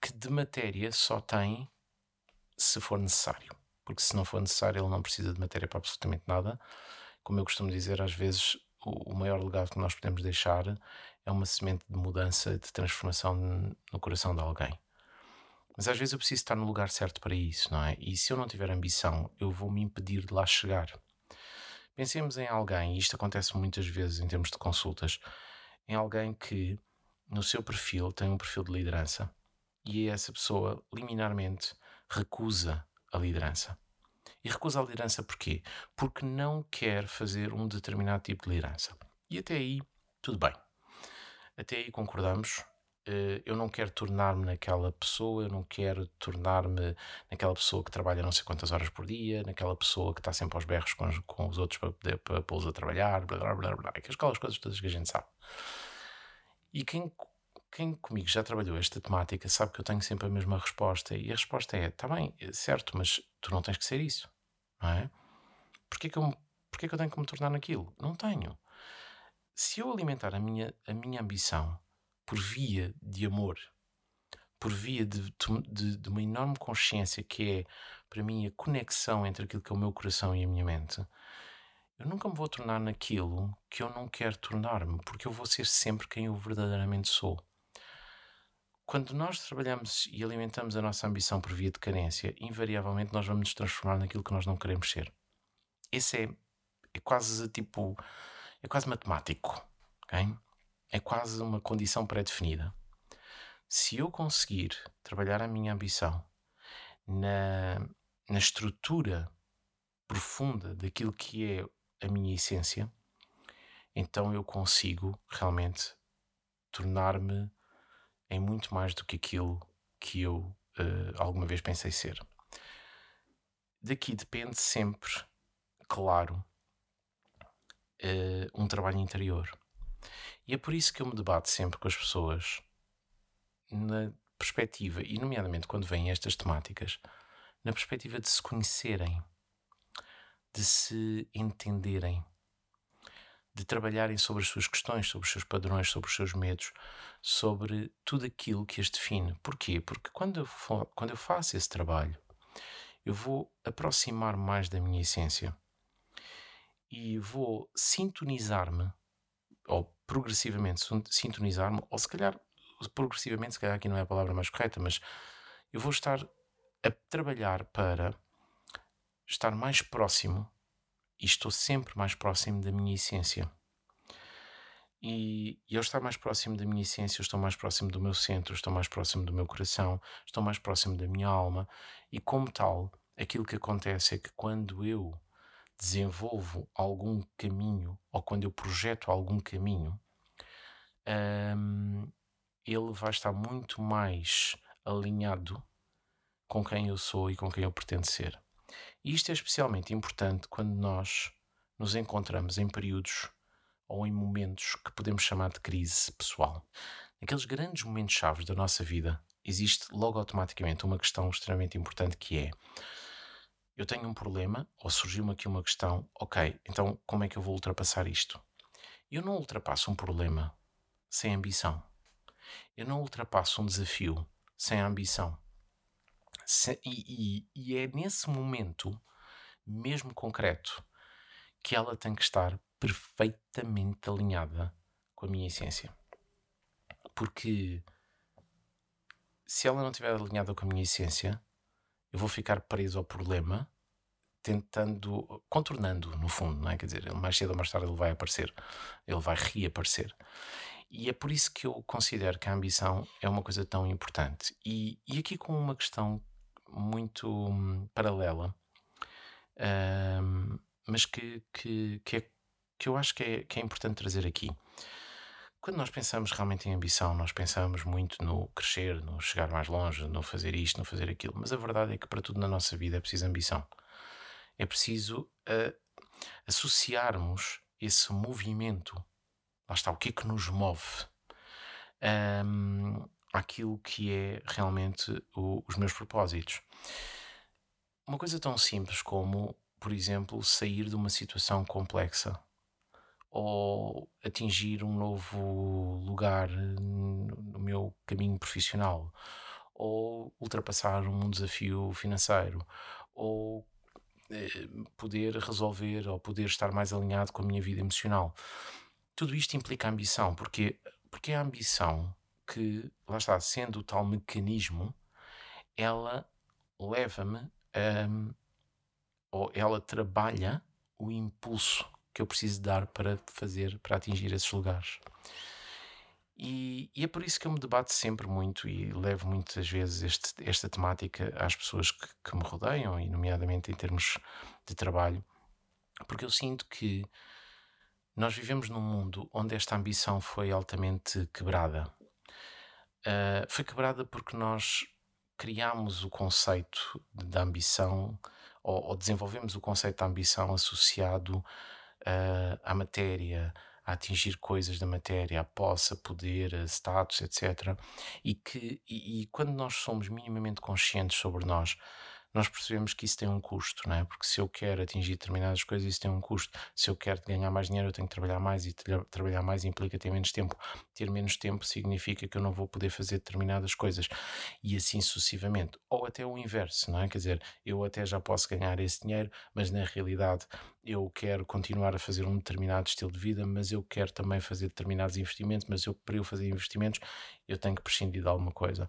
que de matéria só tem se for necessário. Porque se não for necessário, ele não precisa de matéria para absolutamente nada. Como eu costumo dizer, às vezes o, maior legado que nós podemos deixar é uma semente de mudança, de transformação no coração de alguém. Mas às vezes eu preciso estar no lugar certo para isso, não é? E se eu não tiver ambição, eu vou me impedir de lá chegar. Pensemos em alguém, e isto acontece muitas vezes em termos de consultas, em alguém que no seu perfil tem um perfil de liderança e essa pessoa liminarmente recusa a liderança. E recusa a liderança porquê? Porque não quer fazer um determinado tipo de liderança. E até aí, tudo bem. Até aí concordamos. Eh, eu não quero tornar-me naquela pessoa, eu não quero tornar-me naquela pessoa que trabalha não sei quantas horas por dia, naquela pessoa que está sempre aos berros com, os, com os outros para, poder, para pô-los a trabalhar, blá blá blá blá, aquelas coisas todas que a gente sabe. E quem quem comigo já trabalhou esta temática sabe que eu tenho sempre a mesma resposta. E a resposta é: está bem, é certo, mas tu não tens que ser isso, não é? Porquê que eu, porquê que eu tenho que me tornar naquilo? Não tenho. Se eu alimentar a minha, a minha ambição por via de amor, por via de, de, de uma enorme consciência que é, para mim, a conexão entre aquilo que é o meu coração e a minha mente, eu nunca me vou tornar naquilo que eu não quero tornar-me, porque eu vou ser sempre quem eu verdadeiramente sou. Quando nós trabalhamos e alimentamos a nossa ambição por via de carência, invariavelmente nós vamos nos transformar naquilo que nós não queremos ser. Esse é, é quase tipo. É quase matemático. Okay? É quase uma condição pré-definida. Se eu conseguir trabalhar a minha ambição na, na estrutura profunda daquilo que é a minha essência, então eu consigo realmente tornar-me em muito mais do que aquilo que eu uh, alguma vez pensei ser. Daqui depende sempre, claro, uh, um trabalho interior. E é por isso que eu me debato sempre com as pessoas na perspectiva, e nomeadamente quando vêm estas temáticas, na perspectiva de se conhecerem, de se entenderem, de trabalharem sobre as suas questões, sobre os seus padrões, sobre os seus medos, sobre tudo aquilo que as define. Porquê? Porque quando eu, for, quando eu faço esse trabalho, eu vou aproximar mais da minha essência e vou sintonizar-me, ou progressivamente sintonizar-me, ou se calhar, progressivamente, se calhar aqui não é a palavra mais correta, mas eu vou estar a trabalhar para estar mais próximo e estou sempre mais próximo da minha essência. E, e ao estar mais próximo da minha essência, estou mais próximo do meu centro, estou mais próximo do meu coração, estou mais próximo da minha alma, e como tal, aquilo que acontece é que quando eu desenvolvo algum caminho ou quando eu projeto algum caminho, um, ele vai estar muito mais alinhado com quem eu sou e com quem eu pretendo ser. E isto é especialmente importante quando nós nos encontramos em períodos ou em momentos que podemos chamar de crise pessoal. Naqueles grandes momentos chaves da nossa vida, existe logo automaticamente uma questão extremamente importante que é: eu tenho um problema ou surgiu-me aqui uma questão, ok, então como é que eu vou ultrapassar isto? Eu não ultrapasso um problema sem ambição. Eu não ultrapasso um desafio sem ambição. Se, e, e, e é nesse momento, mesmo concreto, que ela tem que estar perfeitamente alinhada com a minha essência. Porque se ela não estiver alinhada com a minha essência, eu vou ficar preso ao problema, tentando, contornando, no fundo, não é? Quer dizer, mais cedo ou mais tarde ele vai aparecer, ele vai reaparecer. E é por isso que eu considero que a ambição é uma coisa tão importante. E, e aqui com uma questão muito hum, paralela, hum, mas que, que, que, é, que eu acho que é, que é importante trazer aqui. Quando nós pensamos realmente em ambição, nós pensamos muito no crescer, no chegar mais longe, no fazer isto, no fazer aquilo. Mas a verdade é que para tudo na nossa vida é preciso ambição. É preciso uh, associarmos esse movimento. Lá está, o que é que nos move? Um, àquilo que é realmente o, os meus propósitos. Uma coisa tão simples como, por exemplo, sair de uma situação complexa ou atingir um novo lugar no meu caminho profissional ou ultrapassar um desafio financeiro ou eh, poder resolver ou poder estar mais alinhado com a minha vida emocional. Tudo isto implica ambição, porque, porque é a ambição que, lá está, sendo o tal mecanismo, ela leva-me a. ou ela trabalha o impulso que eu preciso dar para fazer, para atingir esses lugares. E, e, é por isso que eu me debato sempre muito e levo muitas vezes este, esta temática às pessoas que, que, me rodeiam, e nomeadamente em termos de trabalho, porque eu sinto que nós vivemos num mundo onde esta ambição foi altamente quebrada. Uh, foi quebrada porque nós criámos o conceito da ambição ou, ou desenvolvemos o conceito da ambição associado uh, à matéria, a atingir coisas da matéria, a posse, a poder, a status, etc. E que e, e quando nós somos minimamente conscientes sobre nós, nós percebemos que isso tem um custo, não é? Porque se eu quero atingir determinadas coisas, isso tem um custo. Se eu quero ganhar mais dinheiro, eu tenho que trabalhar mais e tra trabalhar mais implica ter menos tempo. Ter menos tempo significa que eu não vou poder fazer determinadas coisas e assim sucessivamente. Ou até o inverso, não é? Quer dizer, eu até já posso ganhar esse dinheiro, mas na realidade eu quero continuar a fazer um determinado estilo de vida, mas eu quero também fazer determinados investimentos, mas eu, para eu fazer investimentos eu tenho que prescindir de alguma coisa.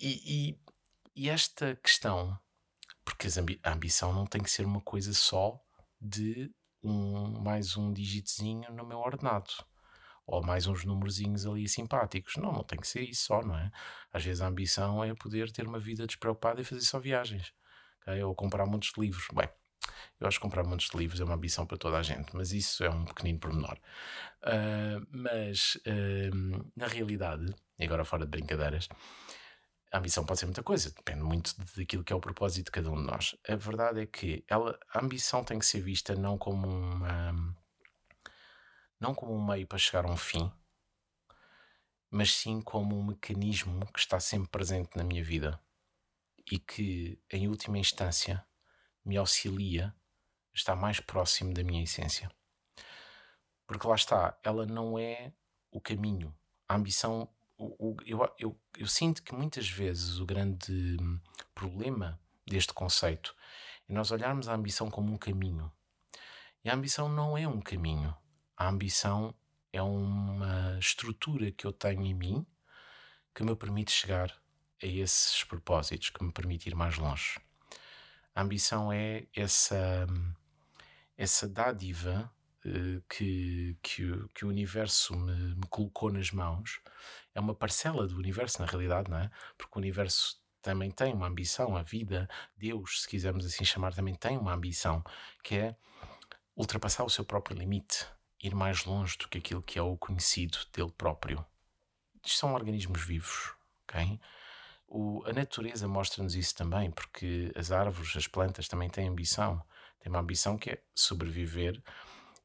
E, e e esta questão, porque a ambição não tem que ser uma coisa só de um, mais um digitozinho no meu ordenado ou mais uns numerozinhos ali simpáticos. Não, não tem que ser isso só, não é? Às vezes a ambição é poder ter uma vida despreocupada e fazer só viagens, okay? ou comprar muitos livros. Bem, Eu acho que comprar de livros é uma ambição para toda a gente, mas isso é um pequenino pormenor. Uh, mas, uh, na realidade, e agora fora de brincadeiras, a ambição pode ser muita coisa, depende muito daquilo que é o propósito de cada um de nós. A verdade é que ela, a ambição tem que ser vista não como uma, não como um meio para chegar a um fim, mas sim como um mecanismo que está sempre presente na minha vida e que, em última instância, me auxilia a estar mais próximo da minha essência. Porque lá está, ela não é o caminho. A ambição, o, eu, eu, eu sinto que muitas vezes o grande problema deste conceito é nós olharmos a ambição como um caminho. E a ambição não é um caminho. A ambição é uma estrutura que eu tenho em mim que me permite chegar a esses propósitos, que me permite ir mais longe. A ambição é essa, essa dádiva que, que, que, o universo me, me, colocou nas mãos. É uma parcela do universo, na realidade, não é? Porque o universo também tem uma ambição, a vida, Deus, se quisermos assim chamar, também tem uma ambição, que é ultrapassar o seu próprio limite ir mais longe do que aquilo que é o conhecido dele próprio. São organismos vivos, ok? O, a natureza mostra-nos isso também, porque as árvores, as plantas também têm ambição. Têm uma ambição que é sobreviver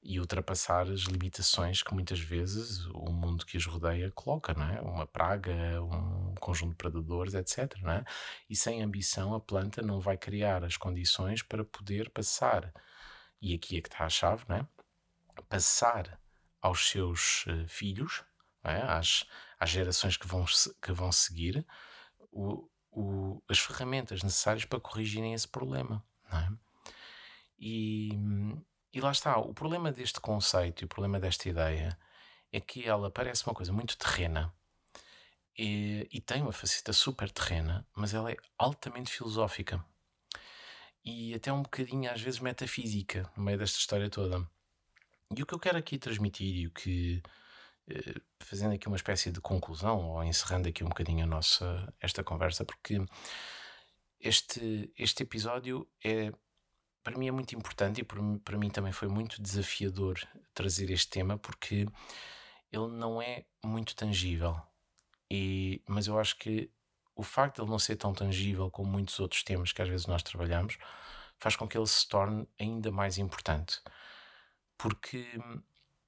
e ultrapassar as limitações que muitas vezes o mundo que as rodeia coloca, não é? Uma praga, um conjunto de predadores, etc. Não é? E sem ambição, a planta não vai criar as condições para poder passar. E aqui é que está a chave, não é? passar aos seus uh, filhos, é? às, às gerações que vão, que vão seguir, o, o, as ferramentas necessárias para corrigirem esse problema. É? E, e lá está, o problema deste conceito e o problema desta ideia é que ela parece uma coisa muito terrena e, e tem uma faceta super terrena, mas ela é altamente filosófica e até um bocadinho às vezes metafísica no meio desta história toda. E o que eu quero aqui transmitir e o que, eh, fazendo aqui uma espécie de conclusão, ou encerrando aqui um bocadinho a nossa, esta conversa, porque este, este episódio é, para mim é muito importante e para mim também foi muito desafiador trazer este tema, porque ele não é muito tangível. E, mas eu acho que o facto de ele não ser tão tangível como muitos outros temas que às vezes nós trabalhamos faz com que ele se torne ainda mais importante porque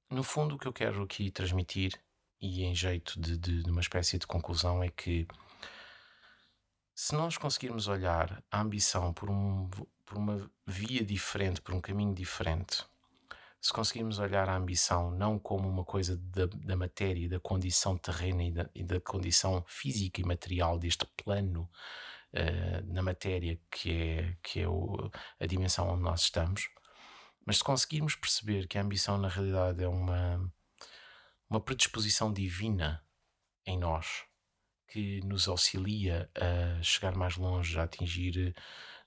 no fundo o que eu quero aqui transmitir, e em jeito de, de, de uma espécie de conclusão, é que se nós conseguirmos olhar a ambição por, um, por uma via diferente, por um caminho diferente, se conseguirmos olhar a ambição não como uma coisa da, da matéria, da condição terrena e da, e da, condição física e material deste plano uh, na matéria que é, que é o, a dimensão onde nós estamos, mas se conseguirmos perceber que a ambição na realidade é uma, uma predisposição divina em nós que nos auxilia a chegar mais longe, a atingir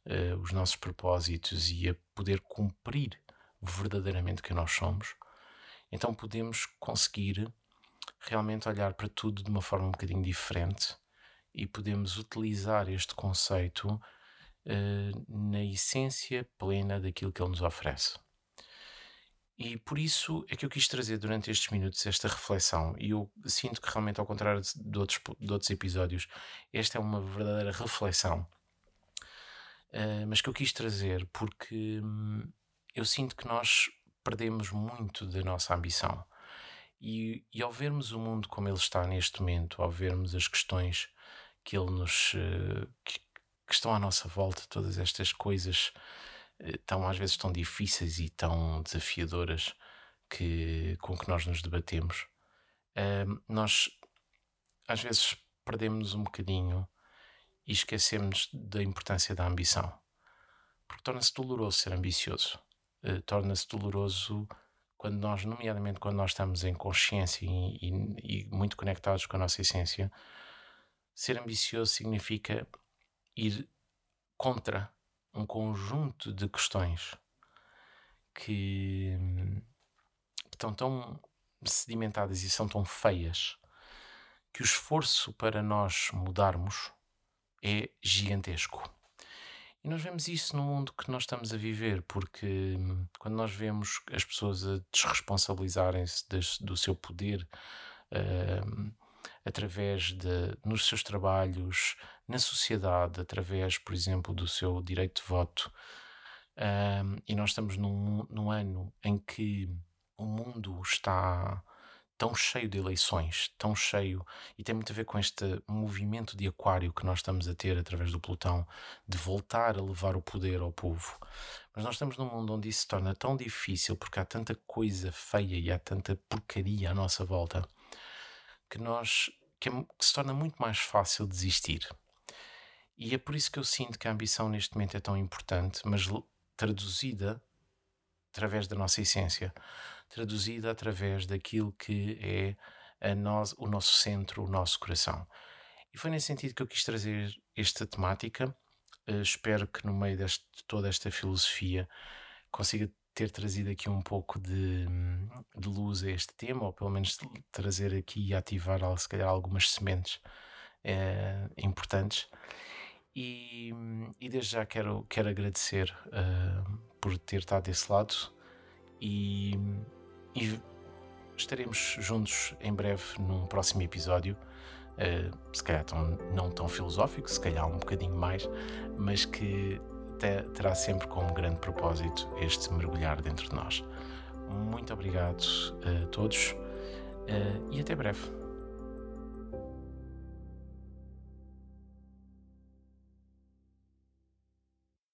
uh, os nossos propósitos e a poder cumprir verdadeiramente quem nós somos, então podemos conseguir realmente olhar para tudo de uma forma um bocadinho diferente e podemos utilizar este conceito uh, na essência plena daquilo que ele nos oferece. E por isso é que eu quis trazer durante estes minutos esta reflexão. E eu sinto que realmente, ao contrário de outros, de outros episódios, esta é uma verdadeira reflexão. Uh, mas que eu quis trazer porque hum, eu sinto que nós perdemos muito da nossa ambição. E, e, ao vermos o mundo como ele está neste momento, ao vermos as questões que ele nos uh, que, que estão à nossa volta, todas estas coisas eh, tão às vezes tão difíceis e tão desafiadoras que, com que nós nos debatemos, nós às vezes perdemos um bocadinho e esquecemos da importância da ambição. Porque torna-se doloroso ser ambicioso. Uh, torna-se doloroso quando nós, nomeadamente quando nós estamos em consciência e, e, e muito conectados com a nossa essência, ser ambicioso significa ir contra um conjunto de questões que, que estão tão sedimentadas e são tão feias que o esforço para nós mudarmos é gigantesco. E nós vemos isso no mundo que nós estamos a viver, porque hum, quando nós vemos as pessoas a desresponsabilizarem-se do seu poder uh, através de, nos seus trabalhos, na sociedade, através, por exemplo, do seu direito de voto, uh, e nós estamos num, num ano em que o mundo está tão cheio de eleições, tão cheio, e tem muito a ver com este movimento de aquário que nós estamos a ter através do Plutão, de voltar a levar o poder ao povo. Mas nós estamos num mundo onde isso se torna tão difícil porque há tanta coisa feia e há tanta porcaria à nossa volta que nós que, é, que se torna muito mais fácil desistir. E é por isso que eu sinto que a ambição neste momento é tão importante, mas traduzida através da nossa essência traduzida através daquilo que é nós, o nosso centro, o nosso coração. E foi nesse sentido que eu quis trazer esta temática. Uh, espero que no meio de toda esta filosofia consiga ter trazido aqui um pouco de, de, luz a este tema, ou pelo menos trazer aqui e ativar, se calhar, algumas sementes uh, importantes. E, e, desde já quero, quero agradecer uh, por ter estado desse lado e e estaremos juntos em breve num próximo episódio. Uh, se calhar tão, não tão filosófico, se calhar um bocadinho mais, mas que te, terá sempre como grande propósito este mergulhar dentro de nós. Muito obrigado a todos uh, e até breve.